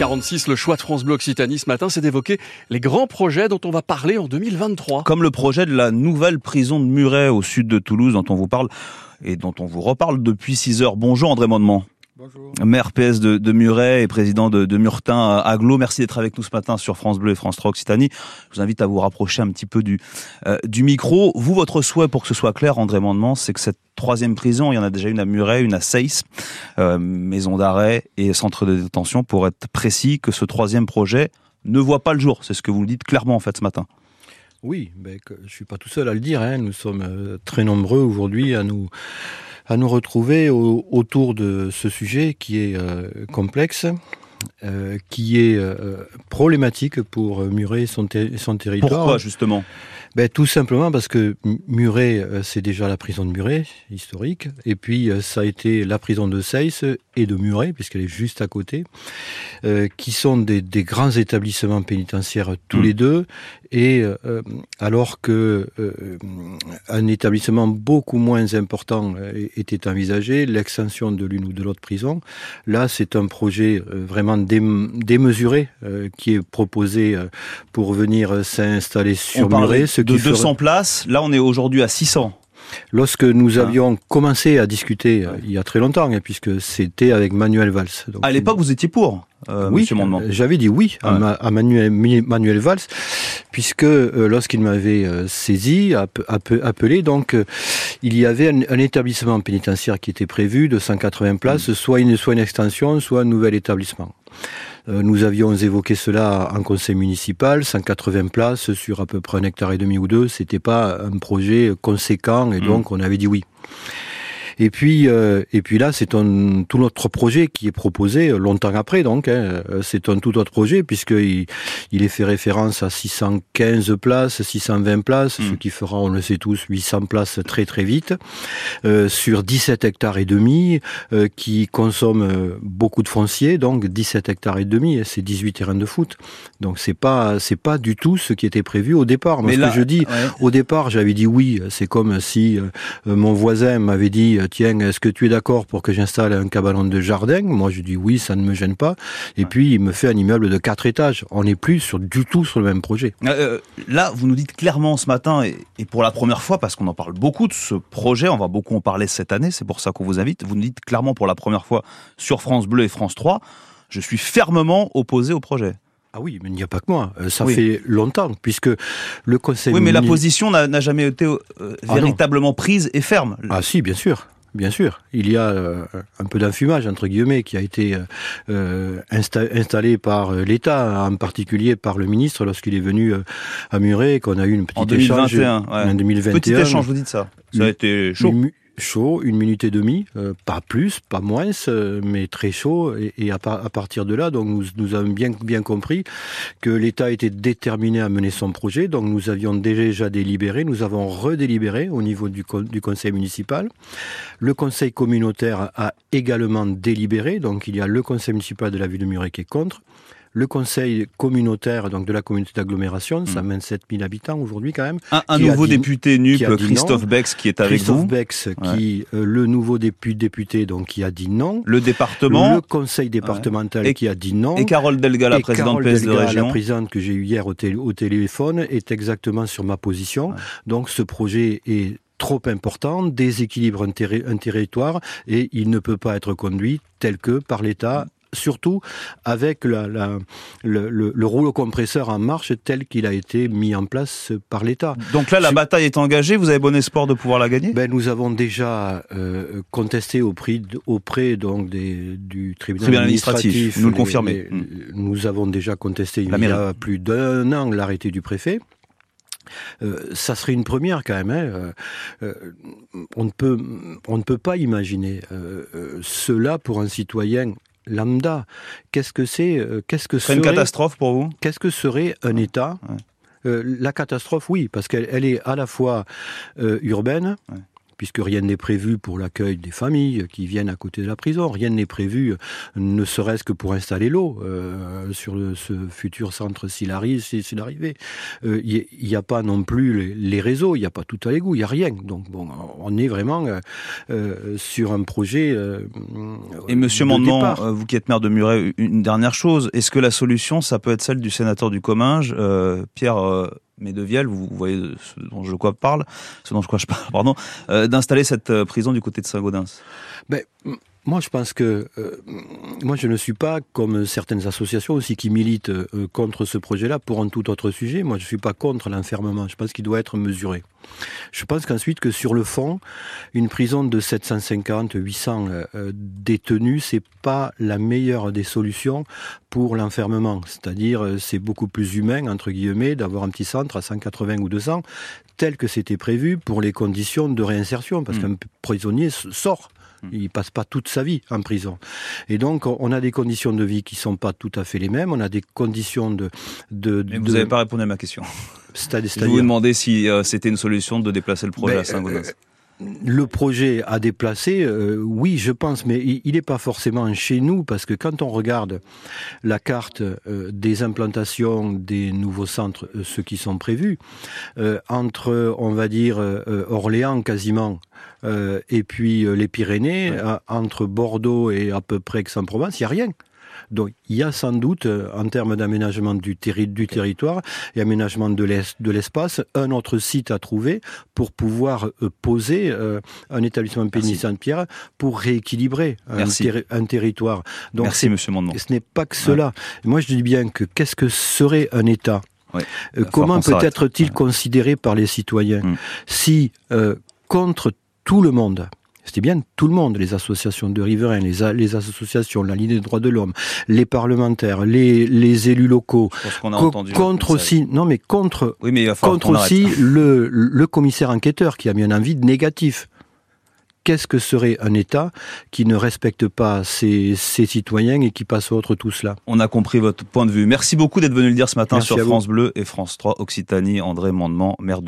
6h46, le choix de France Bleu Occitanie ce matin, c'est d'évoquer les grands projets dont on va parler en 2023. Comme le projet de la nouvelle prison de Muret au sud de Toulouse dont on vous parle et dont on vous reparle depuis 6 heures. Bonjour André Mondement. Bonjour. Maire PS de, de, Muret et président de, de Murtin Aglo. Merci d'être avec nous ce matin sur France Bleu et France 3 Occitanie. Je vous invite à vous rapprocher un petit peu du, euh, du micro. Vous, votre souhait pour que ce soit clair, André Mandement, c'est que cette troisième prison, il y en a déjà une à Muret, une à Seyss, euh, maison d'arrêt et centre de détention, pour être précis, que ce troisième projet ne voit pas le jour. C'est ce que vous dites clairement en fait ce matin. Oui, ben, je suis pas tout seul à le dire. Hein. Nous sommes euh, très nombreux aujourd'hui à nous à nous retrouver au, autour de ce sujet qui est euh, complexe, euh, qui est euh, problématique pour Muret et son, ter son territoire. Pourquoi justement? Ben, Tout simplement parce que Muret, euh, c'est déjà la prison de Muret, historique, et puis euh, ça a été la prison de Seyss et de Muret, puisqu'elle est juste à côté, euh, qui sont des, des, grands établissements pénitentiaires tous mmh. les deux, et euh, alors que euh, un établissement beaucoup moins important était envisagé, l'extension de l'une ou de l'autre prison, là c'est un projet vraiment démesuré qui est proposé pour venir s'installer sur Muret de 200 ferait... places. Là, on est aujourd'hui à 600. Lorsque nous ah. avions commencé à discuter euh, il y a très longtemps, hein, puisque c'était avec Manuel Valls. Donc, à l'époque, vous étiez pour euh, Oui, j'avais dit oui à, ouais. à Manuel, Manuel, Valls, puisque euh, lorsqu'il m'avait euh, saisi, app, app, appelé, donc euh, il y avait un, un, établissement pénitentiaire qui était prévu de 180 places, mmh. soit, une, soit une extension, soit un nouvel établissement. Nous avions évoqué cela en conseil municipal, 180 places sur à peu près un hectare et demi ou deux. C'était pas un projet conséquent et mmh. donc on avait dit oui. Et puis, euh, et puis là, c'est un tout autre projet qui est proposé longtemps après. Donc, hein, c'est un tout autre projet puisqu'il il est fait référence à 615 places, 620 places, mmh. ce qui fera, on le sait tous, 800 places très très vite euh, sur 17 hectares et demi, euh, qui consomme euh, beaucoup de foncier. Donc, 17 hectares et demi, c'est 18 terrains de foot. Donc, c'est pas c'est pas du tout ce qui était prévu au départ. Moi, Mais ce là, que je dis, ouais. au départ, j'avais dit oui. C'est comme si euh, mon voisin m'avait dit tiens, est-ce que tu es d'accord pour que j'installe un cabanon de jardin? Moi, je dis oui, ça ne me gêne pas. Et puis, il me fait un immeuble de quatre étages. On n'est plus sur, du tout sur le même projet. Euh, là, vous nous dites clairement ce matin, et, et pour la première fois, parce qu'on en parle beaucoup de ce projet, on va beaucoup en parler cette année, c'est pour ça qu'on vous invite, vous nous dites clairement pour la première fois sur France Bleu et France 3, je suis fermement opposé au projet. Ah oui, mais il n'y a pas que moi. Euh, ça oui. fait longtemps, puisque le Conseil... Oui, mais la position n'a jamais été euh, ah véritablement non. prise et ferme. Ah si, bien sûr. Bien sûr, il y a euh, un peu d'enfumage entre guillemets qui a été euh, insta installé par euh, l'État, en particulier par le ministre lorsqu'il est venu euh, à Muret, qu'on a eu une petite en 2021, échange ouais. en 2021. Petit échange, vous dites ça. Ça a été chaud. Une, chaud, une minute et demie, euh, pas plus, pas moins, euh, mais très chaud. Et, à, par, à, partir de là, donc nous, avons bien, bien compris que l'État était déterminé à mener son projet. Donc nous avions déjà délibéré, nous avons redélibéré au niveau du conseil municipal. Le conseil communautaire a également délibéré. Donc il y a le conseil municipal de la ville de Muret qui est contre le conseil communautaire donc de la communauté d'agglomération, mmh. ça 27 000 habitants aujourd'hui quand même. Un, un nouveau dit, député NUP, Christophe. Bex, qui est avec Christophe vous. Bex, ouais. qui euh, le nouveau député, député donc qui a dit non. Le département. Le conseil départemental ouais. et, qui a dit non. Et Carole Delga, la et présidente Carole PS Delga, de région. La présidente que j'ai eu hier au, tél au, téléphone est exactement sur ma position. Ouais. Donc ce projet est trop important, déséquilibre un, terri un, territoire et il ne peut pas être conduit tel que par l'État surtout avec la, la, le, le, le, rouleau compresseur en marche tel qu'il a été mis en place par l'État. Donc là, la bataille est engagée, vous avez bon espoir de pouvoir la gagner? Ben, Nous avons déjà euh, contesté auprès, auprès donc, des, du tribunal, tribunal administratif, administratif, nous le confirmez. Les, mmh. Nous avons déjà contesté il y a plus d'un an l'arrêté du préfet. Euh, ça serait une première quand même. Hein. Euh, on, ne peut, on ne peut pas imaginer euh, cela pour un citoyen lambda. Qu'est-ce que c'est euh, Qu'est-ce que serait une catastrophe pour vous Qu'est-ce que serait un. État ouais. euh, La catastrophe, oui, parce qu'elle elle est à la fois euh, urbaine. Ouais puisque rien n'est prévu pour l'accueil des familles qui viennent à côté de la prison. Rien n'est prévu, ne serait-ce que pour installer l'eau euh, sur le, ce futur centre s'il arrive, s'il arrivait. Il n'y a pas non plus les, réseaux, il n'y a pas tout à l'égout, il n'y a rien. Donc bon, on est vraiment sur un projet. Et Monsieur Mandement, vous qui êtes maire de Muret, une dernière chose. Est-ce que la solution, ça peut être celle du sénateur du Comminges, Pierre Médevielle, vous voyez ce dont je parle, ce dont je, quoi je parle, pardon, euh, d'installer cette euh, prison du côté de Saint-Gaudens. Ben, moi, je pense que euh, moi, je ne suis pas comme certaines associations aussi qui militent euh, contre ce projet-là pour un tout autre sujet. Moi, je ne suis pas contre l'enfermement. Je pense qu'il doit être mesuré. Je pense qu'ensuite que sur le fond, une prison de 750, 800 euh, détenus, c'est pas la meilleure des solutions pour l'enfermement. C'est-à-dire, c'est beaucoup plus humain entre guillemets d'avoir un petit centre à 180 ou 200 tel que c'était prévu pour les conditions de réinsertion, parce mmh. qu'un prisonnier sort. Il passe pas toute sa vie en prison. Et donc, on a des conditions de vie qui sont pas tout à fait les mêmes. On a des conditions de. de, Mais vous n'avez pas répondu à ma question. Je vous demandais si euh, c'était une solution de déplacer le projet ben, à Saint-Gaudens. Le projet à déplacer, euh, oui, je pense, mais il n'est pas forcément chez nous parce que quand on regarde la carte euh, des implantations des nouveaux centres, euh, ceux qui sont prévus, entre, on va dire, Orléans quasiment, et puis les Pyrénées, entre Bordeaux et à peu près Aix-en-Provence, il n'y a rien. Donc il y a sans doute, euh, en termes d'aménagement du, du, territoire et aménagement de l'espace, un autre site à trouver pour pouvoir euh, poser euh, un établissement pénitentiaire pour rééquilibrer un, territoire. Donc Merci, Monsieur Ce n'est pas que cela. Moi, je dis bien que qu'est-ce que serait un État? Comment peut-être-il considéré par les citoyens? Hmm. si, contre tout le monde, c'était bien tout le monde, les associations de riverains, les, les associations, la Ligue des droits de l'homme, les parlementaires, les, les élus locaux, contre aussi, non mais contre, oui, mais contre aussi le, le commissaire enquêteur qui a mis un avis négatif. Qu'est-ce que serait un État qui ne respecte pas ses, ses, citoyens et qui passe autre tout cela? On a compris votre point de vue. Merci beaucoup d'être venu le dire ce matin sur France Bleu et France 3 Occitanie. André Mandement, maire de